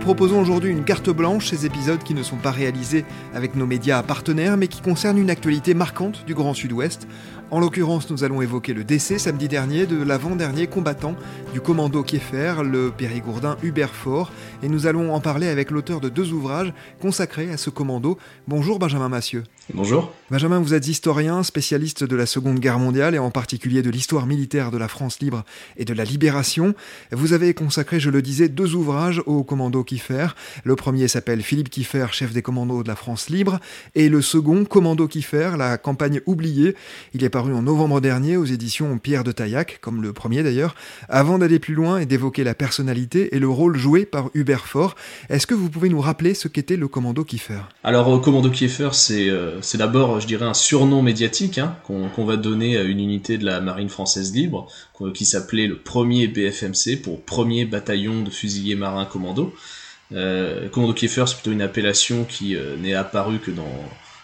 Proposons aujourd'hui une carte blanche, ces épisodes qui ne sont pas réalisés avec nos médias partenaires mais qui concernent une actualité marquante du Grand Sud-Ouest. En l'occurrence, nous allons évoquer le décès samedi dernier de l'avant-dernier combattant du commando Kieffer, le périgourdin Hubert Fort, et nous allons en parler avec l'auteur de deux ouvrages consacrés à ce commando. Bonjour Benjamin Massieu. Bonjour. Benjamin, vous êtes historien, spécialiste de la Seconde Guerre mondiale et en particulier de l'histoire militaire de la France libre et de la libération. Vous avez consacré, je le disais, deux ouvrages au commando Kieffer. Le premier s'appelle Philippe Kieffer, chef des commandos de la France libre, et le second, Commando Kieffer, la campagne oubliée. Il est paru en novembre dernier aux éditions Pierre de Taillac, comme le premier d'ailleurs. Avant d'aller plus loin et d'évoquer la personnalité et le rôle joué par Hubert Fort, est-ce que vous pouvez nous rappeler ce qu'était le commando Kieffer Alors, euh, Commando Kieffer, c'est euh, c'est d'abord, je dirais, un surnom médiatique hein, qu'on va donner à une unité de la marine française libre qui s'appelait le premier BFMC pour premier bataillon de fusiliers marins commando. Euh, commando Kieffer, c'est plutôt une appellation qui euh, n'est apparue que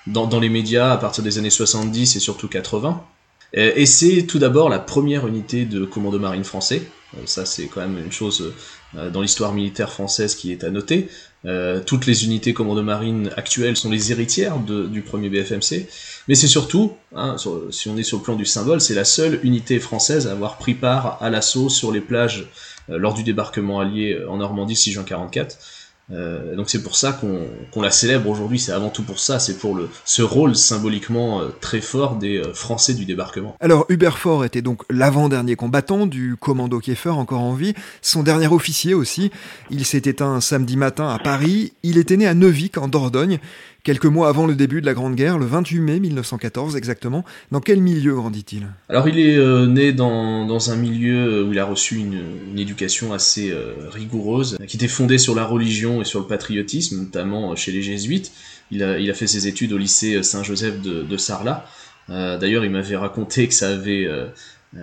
dans les médias à partir des années 70 et surtout 80. Euh, et c'est tout d'abord la première unité de commando marine français. Ça, c'est quand même une chose dans l'histoire militaire française qui est à noter. Toutes les unités commando marine actuelles sont les héritières du premier BFMC. Mais c'est surtout, hein, si on est sur le plan du symbole, c'est la seule unité française à avoir pris part à l'assaut sur les plages lors du débarquement allié en Normandie 6 juin 44. Euh, donc c'est pour ça qu'on la célèbre aujourd'hui, c'est avant tout pour ça, c'est pour le, ce rôle symboliquement euh, très fort des euh, Français du débarquement. Alors Hubert Fort était donc l'avant-dernier combattant du commando Kieffer encore en vie, son dernier officier aussi. Il s'est éteint samedi matin à Paris, il était né à Neuvic en Dordogne, Quelques mois avant le début de la Grande Guerre, le 28 mai 1914 exactement, dans quel milieu grandit-il Alors il est euh, né dans, dans, un milieu où il a reçu une, éducation assez euh, rigoureuse, qui était fondée sur la religion et sur le patriotisme, notamment chez les jésuites. Il a, il a fait ses études au lycée Saint-Joseph de, Sarlat. Euh, D'ailleurs, il m'avait raconté que ça avait... Euh,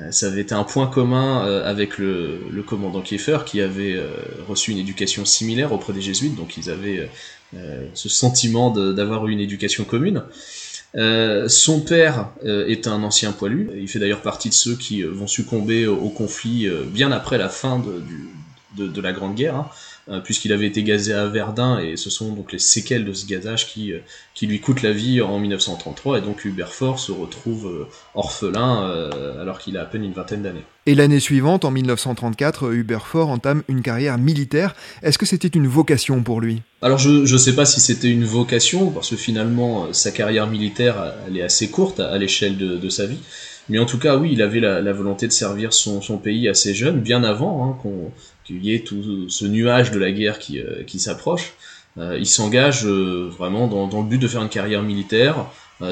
ça avait été un point commun avec le, le commandant Kieffer qui avait reçu une éducation similaire auprès des jésuites, donc ils avaient euh, ce sentiment d'avoir eu une éducation commune. Euh, son père euh, est un ancien poilu. Il fait d'ailleurs partie de ceux qui vont succomber au, conflit bien après la fin de, la Grande Guerre. Hein. Euh, puisqu'il avait été gazé à Verdun, et ce sont donc les séquelles de ce gazage qui, euh, qui lui coûtent la vie en 1933, et donc Hubert Fort se retrouve euh, orphelin alors qu'il a à peine une vingtaine d'années. Et l'année suivante, en 1934, Hubert Fort entame une carrière militaire. Est-ce que c'était une vocation pour lui? Alors je ne sais pas si c'était une vocation, parce que finalement sa carrière militaire elle est assez courte à, l'échelle de, de, sa vie. Mais en tout cas, oui, il avait la, la volonté de servir son, son, pays assez jeune, bien avant hein, qu'on qu'il y ait tout ce nuage de la guerre qui, euh, qui s'approche. Euh, il s'engage euh, vraiment dans, le but de faire une carrière militaire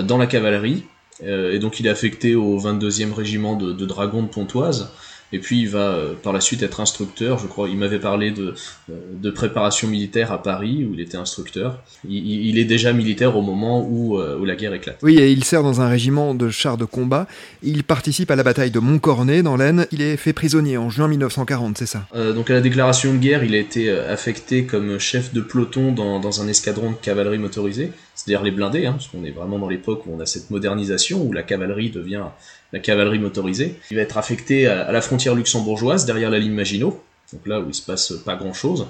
dans la cavalerie, et donc il est affecté au 22e régiment de dragons de Pontoise, et puis il va euh, par la suite être instructeur, je crois. Il m'avait parlé de, euh, de préparation militaire à Paris, où il était instructeur. Il, il est déjà militaire au moment où, euh, où, la guerre éclate. Oui, et il sert dans un régiment de chars de combat. Il participe à la bataille de Montcornet, dans l'Aisne. Il est fait prisonnier en juin 1940, c'est ça? Euh, Donc à la déclaration de guerre, il a été affecté comme chef de peloton dans, dans un escadron de cavalerie motorisée, c'est-à-dire les blindés, hein, parce qu'on est vraiment dans l'époque où on a cette modernisation, où la cavalerie devient la cavalerie motorisée. Il va être affecté à la frontière luxembourgeoise, derrière la ligne Maginot, donc là où il se passe pas grand-chose.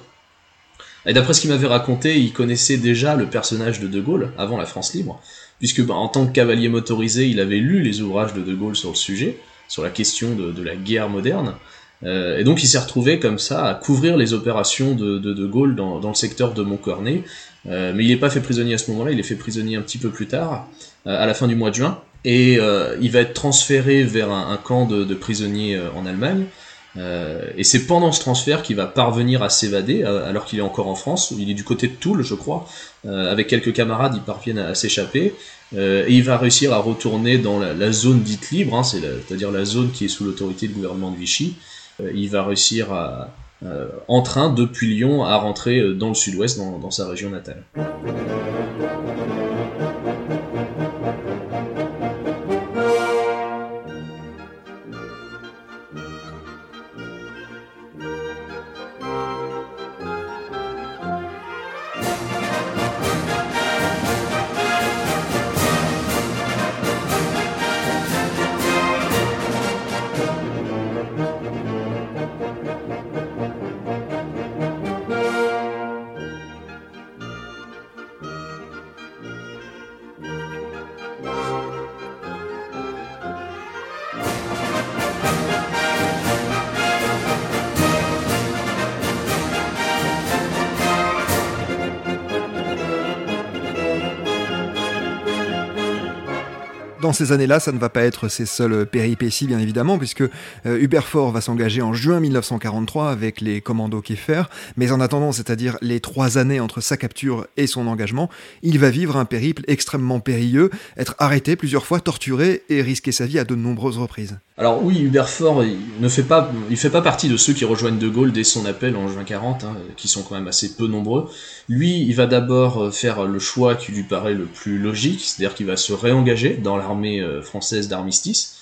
Et d'après ce qu'il m'avait raconté, il connaissait déjà le personnage de De Gaulle avant la France libre, puisque bah, en tant que cavalier motorisé, il avait lu les ouvrages de De Gaulle sur le sujet, sur la question de, la guerre moderne, euh, et donc il s'est retrouvé comme ça à couvrir les opérations de De, Gaulle dans, dans, le secteur de Montcornet, euh, mais il n'est pas fait prisonnier à ce moment-là, il est fait prisonnier un petit peu plus tard, euh, à la fin du mois de juin, et il va être transféré vers un, camp de, prisonniers en Allemagne. et c'est pendant ce transfert qu'il va parvenir à s'évader, alors qu'il est encore en France. Il est du côté de Toul, je crois. avec quelques camarades, ils parviennent à, s'échapper. et il va réussir à retourner dans la, zone dite libre, hein, c'est-à-dire la zone qui est sous l'autorité du gouvernement de Vichy. il va réussir à, en train depuis Lyon à rentrer dans le sud-ouest, dans sa région natale. Dans ces années-là, ça ne va pas être ses seules péripéties, bien évidemment, puisque euh, Hubert Ford va s'engager en juin 1943 avec les commandos Kiefer, mais en attendant, c'est-à-dire les trois années entre sa capture et son engagement, il va vivre un périple extrêmement périlleux, être arrêté plusieurs fois, torturé et risquer sa vie à de nombreuses reprises. Alors oui, Hubert Ford, il ne fait pas, il fait pas partie de ceux qui rejoignent De Gaulle dès son appel en juin 40, hein, qui sont quand même assez peu nombreux. Lui, il va d'abord euh, faire le choix qui lui paraît le plus logique, c'est-à-dire qu'il va se réengager dans l'armée euh, française d'armistice,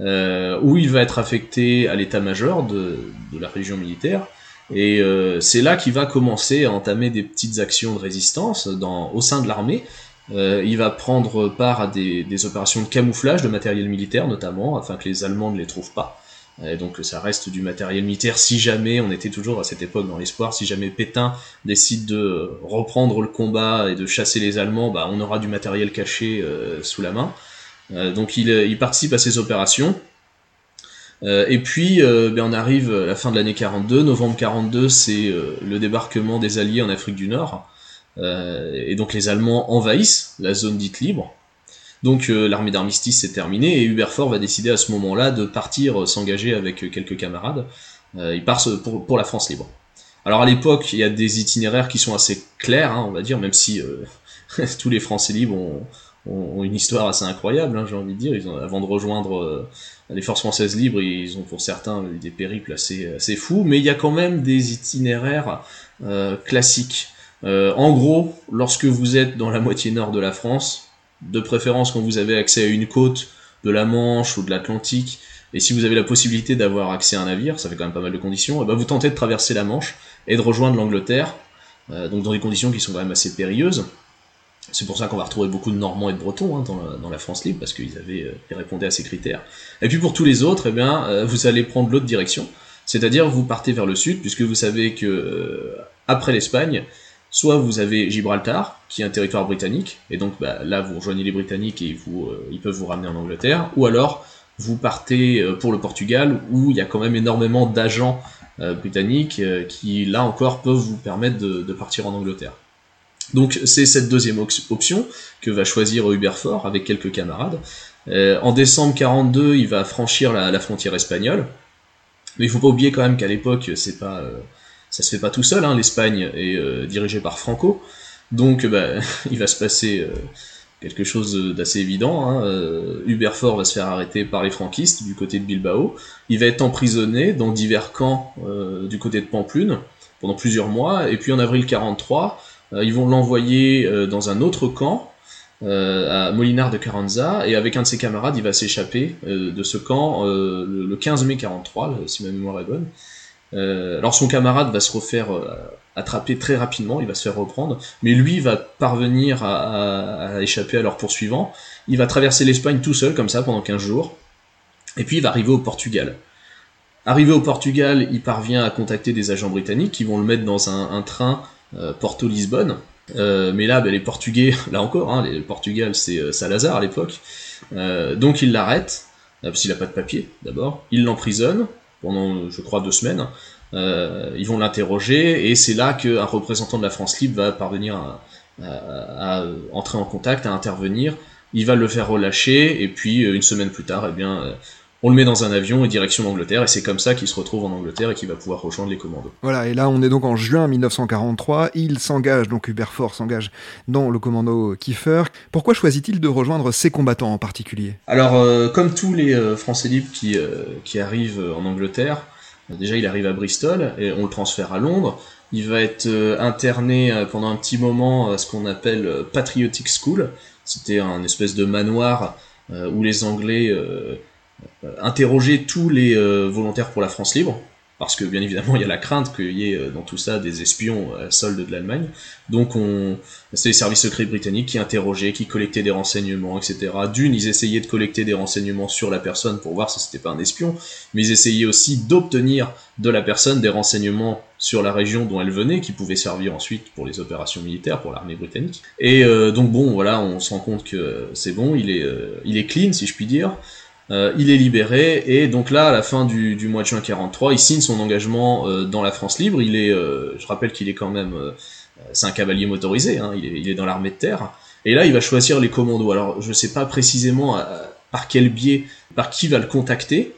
euh, où il va être affecté à l'état-major de, la région militaire. Et c'est là qu'il va commencer à entamer des petites actions de résistance dans, au sein de l'armée. il va prendre part à des, opérations de camouflage de matériel militaire notamment, afin que les Allemands ne les trouvent pas. Et donc ça reste du matériel militaire si jamais, on était toujours à cette époque dans l'espoir, si jamais Pétain décide de reprendre le combat et de chasser les Allemands, bah, on aura du matériel caché euh, sous la main. Euh, donc il, il, participe à ces opérations. Euh, et puis ben, on arrive à la fin de l'année 42, novembre 42, c'est le débarquement des Alliés en Afrique du Nord. et donc les Allemands envahissent la zone dite libre. Donc euh, l'armée d'armistice s'est terminée et Hubert Fort va décider à ce moment-là de partir euh, s'engager avec euh, quelques camarades. il part pour, pour, la France libre. Alors à l'époque, il y a des itinéraires qui sont assez clairs, hein, on va dire, même si tous les Français libres ont, ont, une histoire assez incroyable, hein, j'ai envie de dire. Ont, avant de rejoindre les forces françaises libres, ils ont pour certains des périples assez, assez fous, mais il y a quand même des itinéraires classiques. en gros, lorsque vous êtes dans la moitié nord de la France, de préférence quand vous avez accès à une côte de la Manche ou de l'Atlantique, et si vous avez la possibilité d'avoir accès à un navire, ça fait quand même pas mal de conditions, et eh ben vous tentez de traverser la Manche et de rejoindre l'Angleterre, euh, donc dans des conditions qui sont quand même assez périlleuses. C'est pour ça qu'on va retrouver beaucoup de Normands et de Bretons hein, dans, la, France libre, parce qu'ils avaient euh, répondaient à ces critères. Et puis pour tous les autres, eh bien, euh, vous allez prendre l'autre direction, c'est-à-dire vous partez vers le sud, puisque vous savez que après l'Espagne, soit vous avez Gibraltar, qui est un territoire britannique, et donc bah, là vous rejoignez les Britanniques et vous, euh, ils peuvent vous ramener en Angleterre, ou alors vous partez euh, pour le Portugal, où il y a quand même énormément d'agents euh, britanniques qui là encore peuvent vous permettre de, partir en Angleterre. Donc c'est cette deuxième option que va choisir Hubert Fort avec quelques camarades. en décembre 42, il va franchir la, frontière espagnole, mais il faut pas oublier quand même qu'à l'époque c'est pas ça se fait pas tout seul, hein, l'Espagne est euh, dirigée par Franco, donc bah, il va se passer euh, quelque chose d'assez évident. Hein. Euh, Hubert Fort va se faire arrêter par les franquistes du côté de Bilbao. Il va être emprisonné dans divers camps du côté de Pamplune pendant plusieurs mois. Et puis en avril 43, ils vont l'envoyer dans un autre camp à Molinar de Carranza. Et avec un de ses camarades, il va s'échapper de ce camp le, 15 mai 43, si ma mémoire est bonne. Euh, alors son camarade va se refaire euh, attraper très rapidement, il va se faire reprendre, mais lui va parvenir à, échapper à leur poursuivant. Il va traverser l'Espagne tout seul, comme ça, pendant 15 jours, et puis il va arriver au Portugal. Arrivé au Portugal, il parvient à contacter des agents britanniques qui vont le mettre dans un, train euh, Porto-Lisbonne. mais là, ben, les Portugais, là encore, hein, le Portugal c'est Salazar à l'époque, donc il l'arrête, parce qu'il n'a pas de papier d'abord, il l'emprisonne, pendant, je crois, deux semaines. Euh, ils vont l'interroger et c'est là qu'un représentant de la France libre va parvenir à, entrer en contact, à intervenir il va le faire relâcher, et puis une semaine plus tard, eh bien, on le met dans un avion et direction l'Angleterre, et c'est comme ça qu'il se retrouve en Angleterre et qu'il va pouvoir rejoindre les commandos. Voilà, et là on est donc en juin 1943, il s'engage, donc Hubert Ford s'engage dans le commando Kiefer. Pourquoi choisit-il de rejoindre ces combattants en particulier? Alors, euh, comme tous les euh, Français libres qui, euh, qui arrivent en Angleterre, déjà il arrive à Bristol, et on le transfère à Londres, il va être interné pendant un petit moment à ce qu'on appelle Patriotic School, c'était un espèce de manoir où les Anglais euh, interroger tous les euh, volontaires pour la France libre, parce que bien évidemment il y a la crainte qu'il y ait euh, dans tout ça des espions à solde de l'Allemagne. Donc on, c'est les services secrets britanniques qui interrogeaient, qui collectaient des renseignements, etc. D'une, ils essayaient de collecter des renseignements sur la personne pour voir si c'était pas un espion, mais ils essayaient aussi d'obtenir de la personne des renseignements sur la région dont elle venait, qui pouvaient servir ensuite pour les opérations militaires, pour l'armée britannique. Et donc bon, voilà, on se rend compte que c'est bon, il est, il est clean si je puis dire. Euh, il est libéré et donc là, à la fin du, mois de juin 43, il signe son engagement euh, dans la France libre. Il est, euh, je rappelle qu'il est quand même, c'est un cavalier motorisé, hein, il, est, dans l'armée de terre. Et là, il va choisir les commandos. Alors, je ne sais pas précisément par quel biais, par qui va le contacter,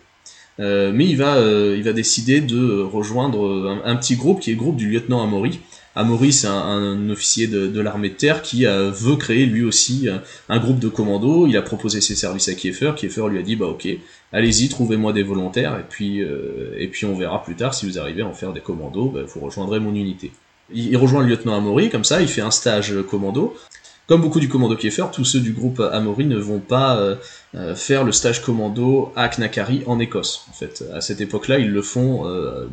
mais il va, il va décider de rejoindre un, un, petit groupe qui est le groupe du lieutenant Amaury. Amaury, c'est un, officier de, l'armée de terre qui euh, veut créer lui aussi euh, un, groupe de commandos. Il a proposé ses services à Kiefer. Kiefer lui a dit bah ok, allez-y, trouvez-moi des volontaires et puis euh, et puis on verra plus tard si vous arrivez à en faire des commandos, bah, vous rejoindrez mon unité. Il, rejoint le lieutenant Amaury comme ça, il fait un stage commando. Comme beaucoup du commando Kiefer, tous ceux du groupe Amaury ne vont pas faire le stage commando à Knakari en Écosse. En fait, à cette époque-là, ils le font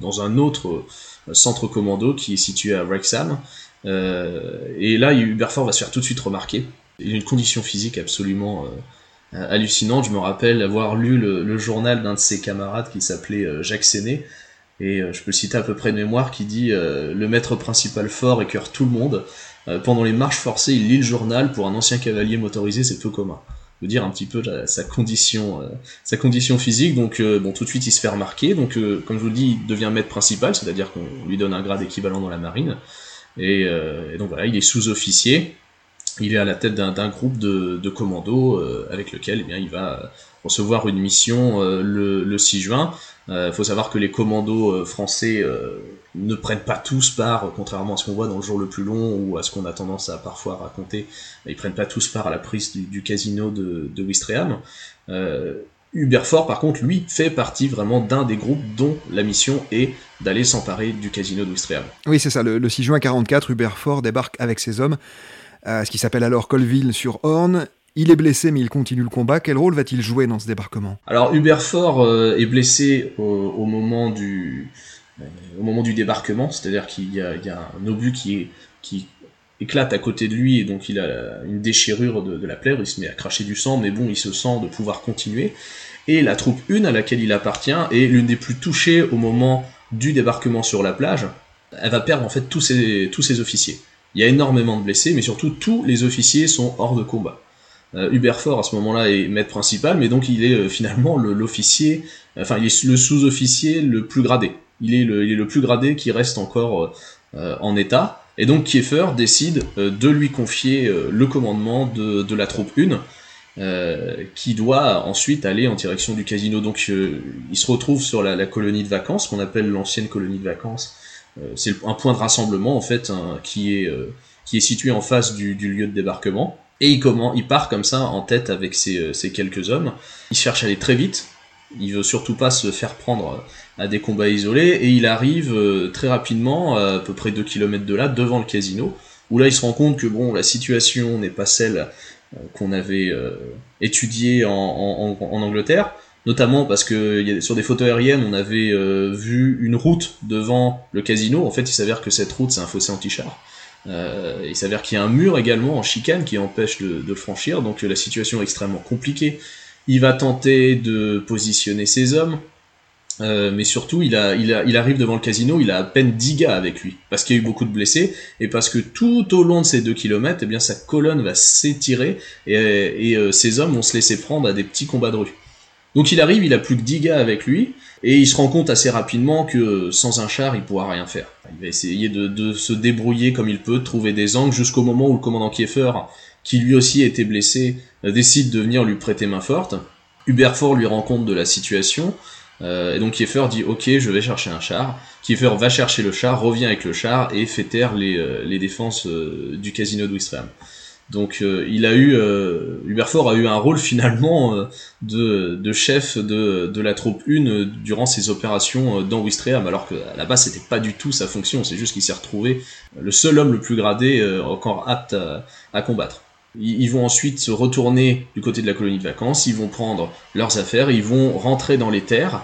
dans un autre centre commando qui est situé à Wrexham. Euh, et là, Huberford va se faire tout de suite remarquer. Il a une condition physique absolument euh, hallucinante. Je me rappelle avoir lu le, journal d'un de ses camarades qui s'appelait euh, Jacques Séné, et je peux citer à peu près de mémoire, qui dit Le maître principal fort écœure tout le monde. pendant les marches forcées, il lit le journal. Pour un ancien cavalier motorisé, c'est peu commun dire un petit peu sa condition, euh, sa condition physique. Donc euh, bon, tout de suite il se fait remarquer. Donc euh, comme je vous le dis, il devient maître principal, c'est-à-dire qu'on lui donne un grade équivalent dans la marine. Et, donc voilà, il est sous-officier. Il est à la tête d'un groupe de, de commandos avec lequel eh bien, il va recevoir une mission le, le, 6 juin. Il faut savoir que les commandos français ne prennent pas tous part, contrairement à ce qu'on voit dans le jour le plus long ou à ce qu'on a tendance à parfois raconter, ils prennent pas tous part à la prise du, casino de, de Wistreham. Euh, par contre, lui, fait partie vraiment d'un des groupes dont la mission est d'aller s'emparer du casino de Wistreham. Oui, c'est ça. Le, 6 juin 44, Hubert Ford débarque avec ses hommes à ce qui s'appelle alors Colville sur Horn. Il est blessé, mais il continue le combat. Quel rôle va-t-il jouer dans ce débarquement? Alors, Hubert Ford euh, est blessé au moment du, euh, au moment du débarquement, c'est-à-dire qu'il y, a un obus qui, éclate à côté de lui et donc il a une déchirure de, la plaie, il se met à cracher du sang, mais bon, il se sent de pouvoir continuer. Et la troupe 1 à laquelle il appartient est l'une des plus touchées au moment du débarquement sur la plage. Elle va perdre en fait tous ses, tous ses officiers. Il y a énormément de blessés, mais surtout tous les officiers sont hors de combat. Euh, Hubert Fort à ce moment-là est maître principal, mais donc il est euh, finalement l'officier, enfin il est le sous-officier le plus gradé il est le, il est le plus gradé qui reste encore euh, en état. Et donc Kiefer décide euh, de lui confier euh, le commandement de, de, la troupe 1, qui doit ensuite aller en direction du casino. Donc il se retrouve sur la, la colonie de vacances, qu'on appelle l'ancienne colonie de vacances. C'est un point de rassemblement en fait hein, qui, est, qui est situé en face du, du lieu de débarquement. Et il, il part comme ça en tête avec ses, ses quelques hommes. Il cherche à aller très vite. Il veut surtout pas se faire prendre à des combats isolés, et il arrive euh, très rapidement, à, peu près 2 km de là, devant le casino, où là il se rend compte que bon, la situation n'est pas celle euh, qu'on avait euh, étudiée en, Angleterre, notamment parce que sur des photos aériennes, on avait vu une route devant le casino. En fait, il s'avère que cette route, c'est un fossé anti-char. Il s'avère qu'il y a un mur également en chicane qui empêche de, de, le franchir, donc la situation est extrêmement compliquée. Il va tenter de positionner ses hommes, euh, mais surtout, il, arrive devant le casino, il a à peine 10 gars avec lui, parce qu'il y a eu beaucoup de blessés, et parce que tout au long de ces 2 km, eh bien, sa colonne va s'étirer, et, et euh, ses hommes vont se laisser prendre à des petits combats de rue. Donc il arrive, il a plus que 10 gars avec lui, et il se rend compte assez rapidement que sans un char, il pourra rien faire. Il va essayer de, de se débrouiller comme il peut, de trouver des angles, jusqu'au moment où le commandant Kieffer qui lui aussi était blessé, décide de venir lui prêter main forte. Hubert Fort lui rend compte de la situation, et donc Kieffer dit ok je vais chercher un char. Kieffer va chercher le char, revient avec le char et fait taire les, les défenses du casino de Wistreham. Donc euh, il a eu euh, Huberfort a eu un rôle finalement euh, de, de, chef de, de, la troupe 1 durant ses opérations dans Wistreham, alors qu'à la base c'était pas du tout sa fonction, c'est juste qu'il s'est retrouvé le seul homme le plus gradé encore apte à, combattre. Ils, vont ensuite se retourner du côté de la colonie de vacances, ils vont prendre leurs affaires, ils vont rentrer dans les terres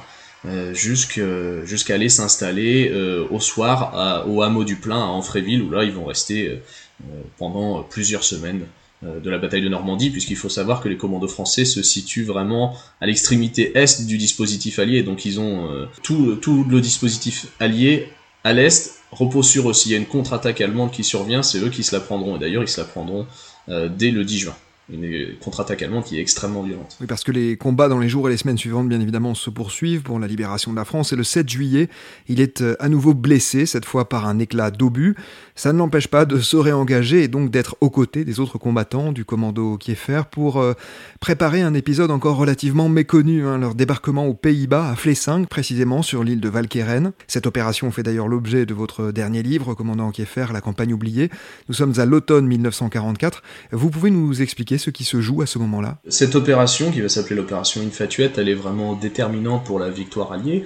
jusqu'à aller s'installer au soir au hameau du Plein à Anfréville où là ils vont rester euh, pendant plusieurs semaines euh, de la bataille de Normandie, puisqu'il faut savoir que les commandos français se situent vraiment à l'extrémité est du dispositif allié, donc ils ont euh, tout, tout le dispositif allié à l'est repose sur eux. S'il y a une contre-attaque allemande qui survient, c'est eux qui se la prendront, et d'ailleurs ils se la prendront dès le 10 juin une contre-attaque allemande qui est extrêmement violente. Oui, parce que les combats dans les jours et les semaines suivantes, bien évidemment, se poursuivent pour la libération de la France. Et le 7 juillet, il est euh, à nouveau blessé, cette fois par un éclat d'obus. Ça ne l'empêche pas de se réengager et donc d'être aux côtés des autres combattants du commando Kieffer pour euh, préparer un épisode encore relativement méconnu, hein, leur débarquement aux Pays-Bas, à Flessingue précisément, sur l'île de Valkeren. Cette opération fait d'ailleurs l'objet de votre dernier livre, Commandant Kieffer, La campagne oubliée. Nous sommes à l'automne 1944. Vous pouvez nous expliquer ce qui se joue à ce moment-là Cette opération, qui va s'appeler l'opération Infatuette, elle est vraiment déterminante pour la victoire alliée,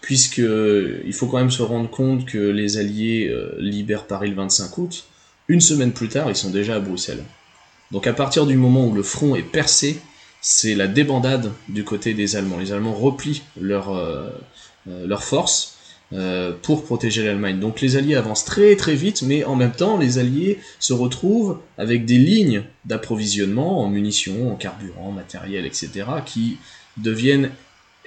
puisque il faut quand même se rendre compte que les Alliés euh, libèrent Paris le 25 août. Une semaine plus tard, ils sont déjà à Bruxelles. Donc à partir du moment où le front est percé, c'est la débandade du côté des Allemands. Les Allemands replient leur, euh, euh, leur force euh, pour protéger l'Allemagne. Donc les Alliés avancent très très vite, mais en même temps, les Alliés se retrouvent avec des lignes d'approvisionnement en munitions, en carburant, en matériel, etc., qui deviennent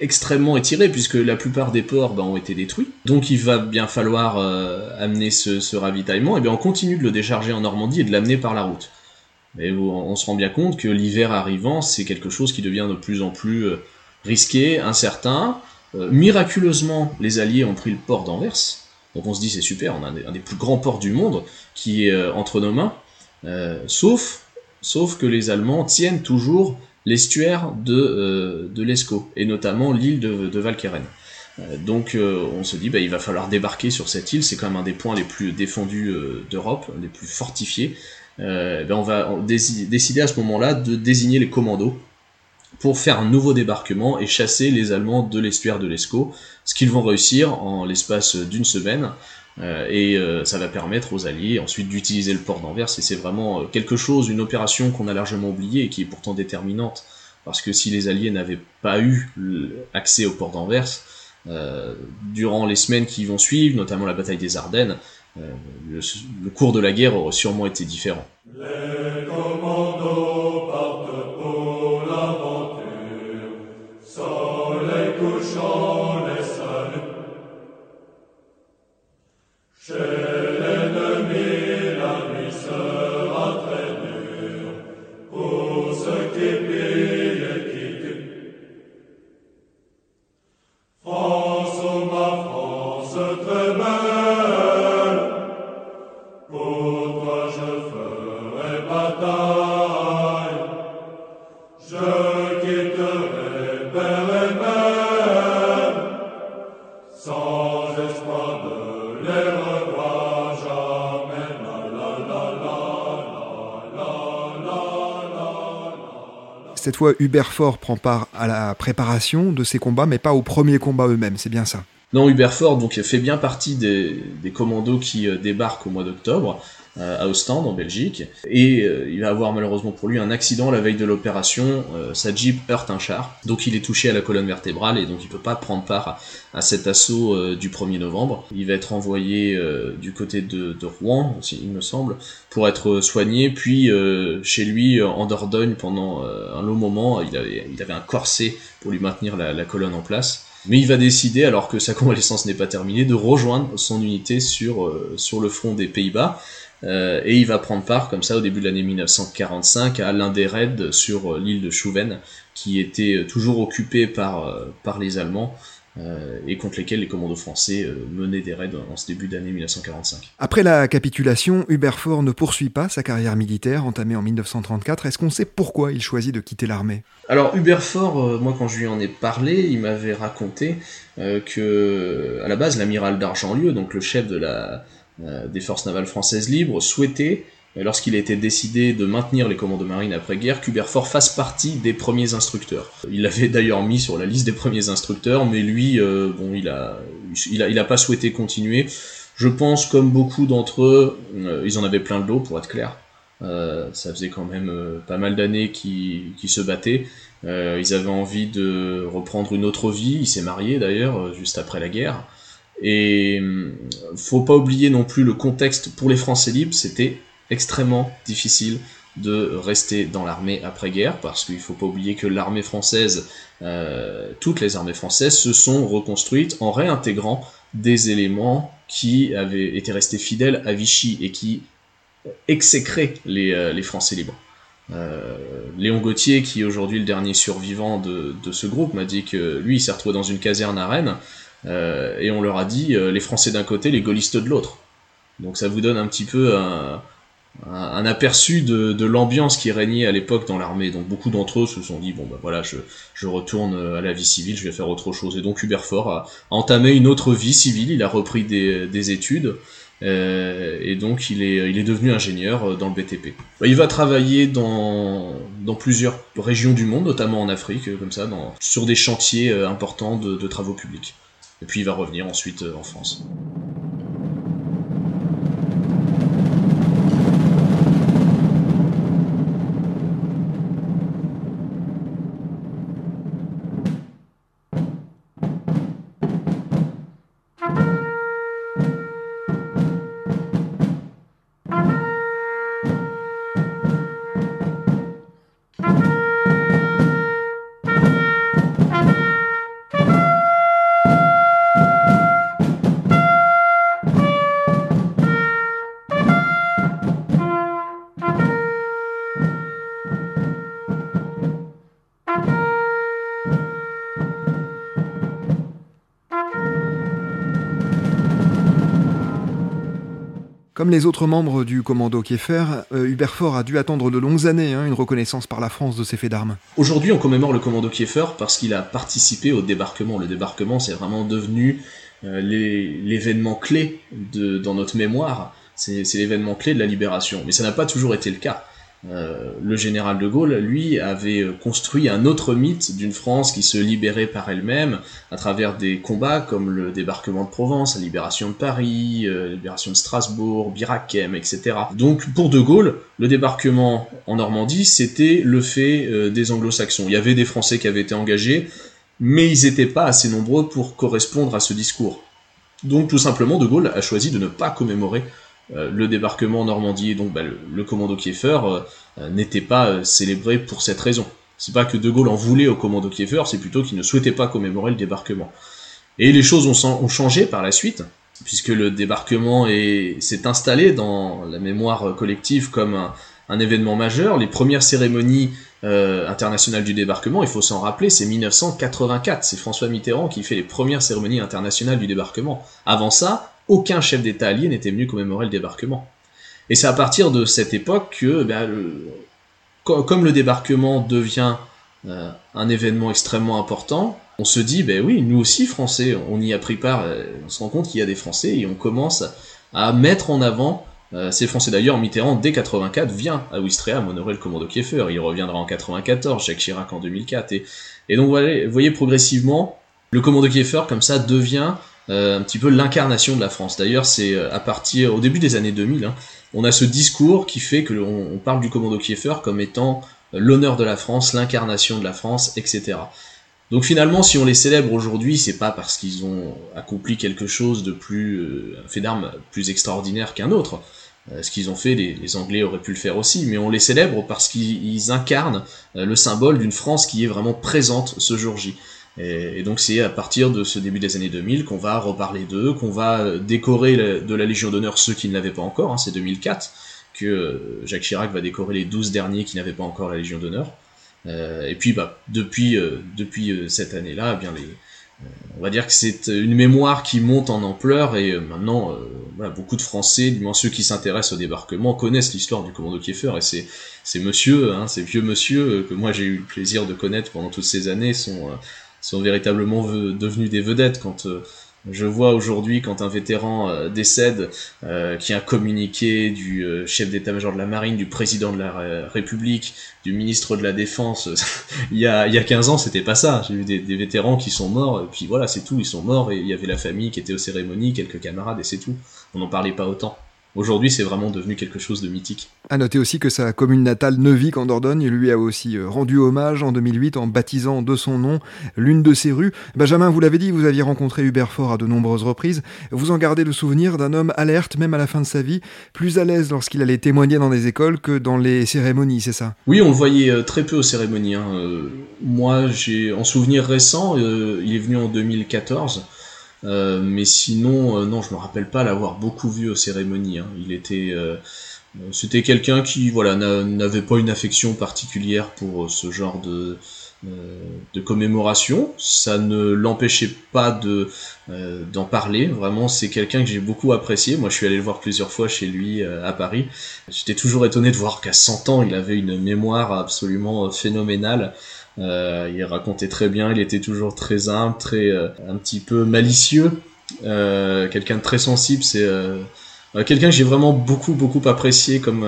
extrêmement étirées, puisque la plupart des ports ben, ont été détruits. Donc il va bien falloir euh, amener ce, ravitaillement, et bien on continue de le décharger en Normandie et de l'amener par la route. Mais on se rend bien compte que l'hiver arrivant, c'est quelque chose qui devient de plus en plus euh, risqué, incertain, euh, miraculeusement, les Alliés ont pris le port d'Anvers. Donc on se dit c'est super, on a un des, plus grands ports du monde qui est euh, entre nos mains. Euh, sauf, sauf que les Allemands tiennent toujours l'estuaire de, de l'Escaut, et notamment l'île de, de Valkeren. donc on se dit bah, il va falloir débarquer sur cette île, c'est quand même un des points les plus défendus d'Europe, les plus fortifiés. Ben, on va décider à ce moment-là de désigner les commandos pour faire un nouveau débarquement et chasser les Allemands de l'estuaire de l'Escaut, ce qu'ils vont réussir en l'espace d'une semaine. Euh, et euh, ça va permettre aux Alliés ensuite d'utiliser le port d'Anvers. Et c'est vraiment euh, quelque chose, une opération qu'on a largement oubliée et qui est pourtant déterminante. Parce que si les Alliés n'avaient pas eu accès au port d'Anvers, durant les semaines qui vont suivre, notamment la bataille des Ardennes, le, le, cours de la guerre aurait sûrement été différent. Senhor. Cette fois, Hubert Fort prend part à la préparation de ces combats, mais pas aux premiers combats eux-mêmes, c'est bien ça? Non, Hubert Fort donc, fait bien partie des, des commandos qui euh, débarquent au mois d'octobre. Euh, à Ostende en Belgique. Et euh, il va avoir malheureusement pour lui un accident la veille de l'opération. Euh, sa Jeep heurte un char. Donc il est touché à la colonne vertébrale et donc il peut pas prendre part à, cet assaut du 1er novembre. Il va être envoyé du côté de, de, Rouen il me semble pour être soigné. Puis chez lui en Dordogne pendant un long moment il avait, il avait un corset pour lui maintenir la, la colonne en place. Mais il va décider, alors que sa convalescence n'est pas terminée, de rejoindre son unité sur, sur le front des Pays-Bas. Euh, et il va prendre part comme ça au début de l'année 1945 à l'un des raids sur euh, l'île de Chouven qui était euh, toujours occupé par, par les Allemands euh, et contre lesquels les commandos français euh, menaient des raids en ce début d'année 1945. Après la capitulation, Hubert Fort ne poursuit pas sa carrière militaire entamée en 1934. Est-ce qu'on sait pourquoi il choisit de quitter l'armée? Alors Hubert euh, moi quand je lui en ai parlé, il m'avait raconté que à la base l'amiral d'Argentlieu, donc le chef de la, des forces navales françaises libres, souhaitait lorsqu'il a été décidé de maintenir les commandos marines après-guerre, Fort fasse partie des premiers instructeurs. Il l'avait d'ailleurs mis sur la liste des premiers instructeurs, mais lui, euh, bon, il a, il a, il a pas souhaité continuer. Je pense, comme beaucoup d'entre eux, euh, ils en avaient plein le dos, pour être clair. Euh, ça faisait quand même pas mal d'années qu'ils se battaient. ils avaient envie de reprendre une autre vie. Il s'est marié d'ailleurs juste après la guerre. Et faut pas oublier non plus le contexte pour les Français libres, c'était extrêmement difficile de rester dans l'armée après-guerre, parce qu'il faut pas oublier que l'armée française, euh, toutes les armées françaises se sont reconstruites en réintégrant des éléments qui avaient été restés fidèles à Vichy et qui exécraient les, euh, les Français libres. Euh, Léon Gauthier, qui est aujourd'hui le dernier survivant de, de ce groupe, m'a dit que lui, il s'est retrouvé dans une caserne à Rennes, et on leur a dit les Français d'un côté, les gaullistes de l'autre. Donc ça vous donne un petit peu un, un, aperçu de, l'ambiance qui régnait à l'époque dans l'armée. Donc beaucoup d'entre eux se sont dit bon bah voilà, je, je, retourne à la vie civile, je vais faire autre chose. Et donc Hubert Fort a, entamé une autre vie civile. Il a repris des, des études. Euh, et donc il est, il est devenu ingénieur dans le BTP. Il va travailler dans, dans plusieurs régions du monde, notamment en Afrique, comme ça, dans, sur des chantiers euh, importants de, de travaux publics. Et puis il va revenir ensuite euh, en France. Comme les autres membres du commando Kieffer, euh, Hubert a dû attendre de longues années hein, une reconnaissance par la France de ses faits d'armes. Aujourd'hui, on commémore le commando Kieffer parce qu'il a participé au débarquement. Le débarquement, c'est vraiment devenu euh, l'événement clé de, dans notre mémoire. C'est l'événement clé de la libération. Mais ça n'a pas toujours été le cas. Euh, le général de Gaulle, lui, avait euh, construit un autre mythe d'une France qui se libérait par elle-même à travers des combats comme le débarquement de Provence, la libération de Paris, euh, la libération de Strasbourg, Birakem, etc. Donc pour de Gaulle, le débarquement en Normandie, c'était le fait des anglo-saxons. Il y avait des Français qui avaient été engagés, mais ils n'étaient pas assez nombreux pour correspondre à ce discours. Donc tout simplement, de Gaulle a choisi de ne pas commémorer le débarquement en Normandie, donc bah, le, commando Kieffer, euh, euh, n'était pas célébré pour cette raison. C'est pas que De Gaulle en voulait au commando Kieffer, c'est plutôt qu'il ne souhaitait pas commémorer le débarquement. Et les choses ont, changé par la suite, puisque le débarquement s'est installé dans la mémoire collective comme un, événement majeur. Les premières cérémonies internationales du débarquement, il faut s'en rappeler, c'est 1984. C'est François Mitterrand qui fait les premières cérémonies internationales du débarquement. Avant ça, aucun chef d'État allié n'était venu commémorer le débarquement. Et c'est à partir de cette époque que, ben, comme le débarquement devient euh, un événement extrêmement important, on se dit, ben oui, nous aussi Français, on y a pris part, euh, on se rend compte qu'il y a des Français et on commence à mettre en avant euh, ces Français. D'ailleurs, Mitterrand, dès 84, vient à Ouistreham honorer le commando Kieffer. Il reviendra en 94, Jacques Chirac en 2004. Et, et donc, vous voyez, progressivement, le commando Kieffer, comme ça, devient euh, un petit peu l'incarnation de la France. D'ailleurs, c'est euh, à partir au début des années 2000, hein, on a ce discours qui fait que on, parle du commando Kieffer comme étant euh, l'honneur de la France, l'incarnation de la France, etc. Donc finalement, si on les célèbre aujourd'hui, c'est pas parce qu'ils ont accompli quelque chose de plus un fait d'armes plus extraordinaire qu'un autre. ce qu'ils ont fait, les, les, Anglais auraient pu le faire aussi, mais on les célèbre parce qu'ils incarnent le symbole d'une France qui est vraiment présente ce jour J. Et, donc c'est à partir de ce début des années 2000 qu'on va reparler d'eux, qu'on va décorer de la Légion d'honneur ceux qui ne l'avaient pas encore, hein, c'est 2004 que euh, Jacques Chirac va décorer les 12 derniers qui n'avaient pas encore la Légion d'honneur. Euh, et puis bah, depuis, euh, depuis cette année-là, eh bien les, on va dire que c'est une mémoire qui monte en ampleur et maintenant voilà, beaucoup de Français, du moins ceux qui s'intéressent au débarquement, connaissent l'histoire du commando Kieffer et c'est ces monsieur, hein, ces vieux monsieur que moi j'ai eu le plaisir de connaître pendant toutes ces années sont sont véritablement devenus des vedettes quand je vois aujourd'hui quand un vétéran euh, décède, euh, qui a un communiqué du euh, chef d'état-major de la marine, du président de la République, du ministre de la Défense. il, y a, il y a 15 ans, c'était pas ça. J'ai vu des, des, vétérans qui sont morts, et puis voilà, c'est tout, ils sont morts, et il y avait la famille qui était aux cérémonies, quelques camarades, et c'est tout. On n'en parlait pas autant. Aujourd'hui, c'est vraiment devenu quelque chose de mythique. À noter aussi que sa commune natale, Neuvik en Dordogne, lui a aussi euh, rendu hommage en 2008 en baptisant de son nom l'une de ses rues. Benjamin, vous l'avez dit, vous aviez rencontré Hubert Fort à de nombreuses reprises. Vous en gardez le souvenir d'un homme alerte, même à la fin de sa vie, plus à l'aise lorsqu'il allait témoigner dans des écoles que dans les cérémonies, c'est ça? Oui, on le voyait euh, très peu aux cérémonies. Hein. Euh, moi, j'ai en souvenir récent, il est venu en 2014. Euh, mais sinon, euh, non, je me rappelle pas l'avoir beaucoup vu aux cérémonies. Hein. Il était, euh, c'était quelqu'un qui, voilà, n'avait pas une affection particulière pour ce genre de de commémoration. Ça ne l'empêchait pas de d'en parler. Vraiment, c'est quelqu'un que j'ai beaucoup apprécié. Moi, je suis allé le voir plusieurs fois chez lui à Paris. J'étais toujours étonné de voir qu'à 100 ans, il avait une mémoire absolument phénoménale. Euh, il racontait très bien, il était toujours très humble, très euh, un petit peu malicieux, euh, quelqu'un de très sensible. C'est quelqu'un que j'ai vraiment beaucoup beaucoup apprécié comme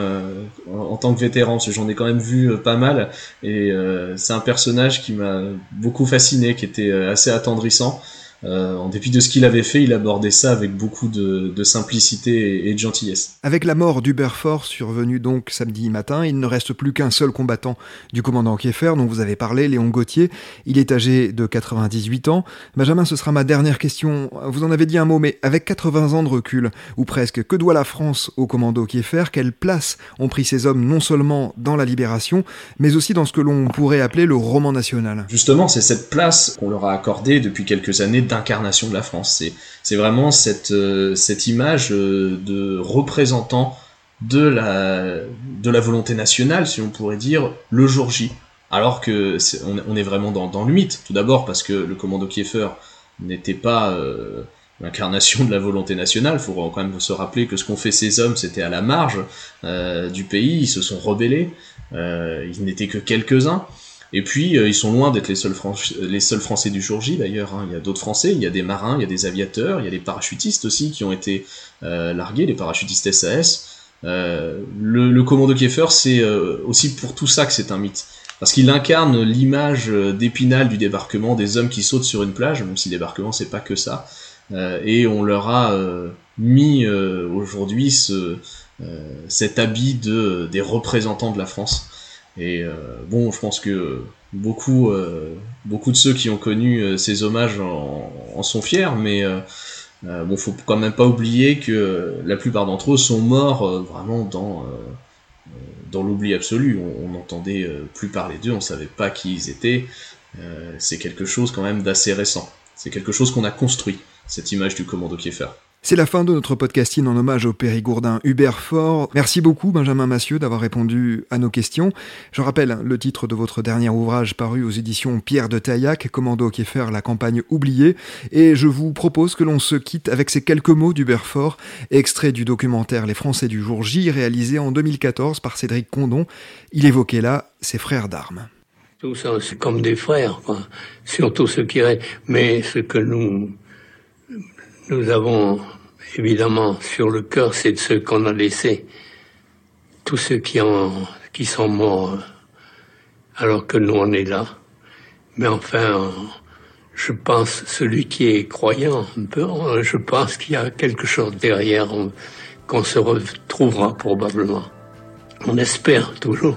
en, tant que vétéran, parce que j'en ai quand même vu pas mal. Et c'est un personnage qui m'a beaucoup fasciné, qui était assez attendrissant. Euh, en dépit de ce qu'il avait fait, il abordait ça avec beaucoup de, simplicité et, de gentillesse. Avec la mort d'Hubert Fort, survenue donc samedi matin, il ne reste plus qu'un seul combattant du commandant Kieffer, dont vous avez parlé, Léon Gauthier. Il est âgé de 98 ans. Benjamin, ce sera ma dernière question. Vous en avez dit un mot, mais avec 80 ans de recul, ou presque, que doit la France au commando Kieffer? Quelle place ont pris ces hommes non seulement dans la libération, mais aussi dans ce que l'on pourrait appeler le roman national? Justement, c'est cette place qu'on leur a accordée depuis quelques années incarnation de la France. C'est vraiment cette, euh, cette image euh, de représentant de la, de la volonté nationale, si on pourrait dire, le jour J. Alors que on, est vraiment dans, dans le mythe. Tout d'abord parce que le commando Kieffer n'était pas euh, l'incarnation de la volonté nationale. Il faut quand même se rappeler que ce qu'ont fait ces hommes, c'était à la marge du pays. Ils se sont rebellés. ils n'étaient que quelques-uns. Et puis, euh, ils sont loin d'être les seuls, les seuls Français du jour J, d'ailleurs. Hein. Il y a d'autres Français, il y a des marins, il y a des aviateurs, il y a des parachutistes aussi qui ont été euh, largués, les parachutistes SAS. Euh, le, le, commando Kieffer, c'est aussi pour tout ça que c'est un mythe. Parce qu'il incarne l'image d'épinal du débarquement, des hommes qui sautent sur une plage, même si débarquement, c'est pas que ça. et on leur a mis aujourd'hui ce, cet habit de, des représentants de la France. Et euh, bon, je pense que beaucoup, euh, beaucoup de ceux qui ont connu euh, ces hommages en, sont fiers, mais bon, faut quand même pas oublier que la plupart d'entre eux sont morts vraiment dans dans l'oubli absolu. On n'entendait plus parler d'eux, on savait pas qui ils étaient. c'est quelque chose quand même d'assez récent. C'est quelque chose qu'on a construit, cette image du commando Kieffer. C'est la fin de notre podcasting en hommage au périgourdin Hubert Fort. Merci beaucoup Benjamin Massieu d'avoir répondu à nos questions. Je rappelle le titre de votre dernier ouvrage paru aux éditions Pierre de Taillac, Commando Kieffer, la campagne oubliée. Et je vous propose que l'on se quitte avec ces quelques mots d'Hubert Fort, extrait du documentaire Les Français du jour J, réalisé en 2014 par Cédric Condon. Il évoquait là ses frères d'armes. Tout ça, c'est comme des frères, surtout ceux qui. Mais ce que nous, nous avons évidemment sur le cœur, c'est de ceux qu'on a laissés, tous ceux qui, sont morts, alors que nous on est là. Mais enfin, je pense, celui qui est croyant, je pense qu'il y a quelque chose derrière qu'on se retrouvera probablement. On espère toujours.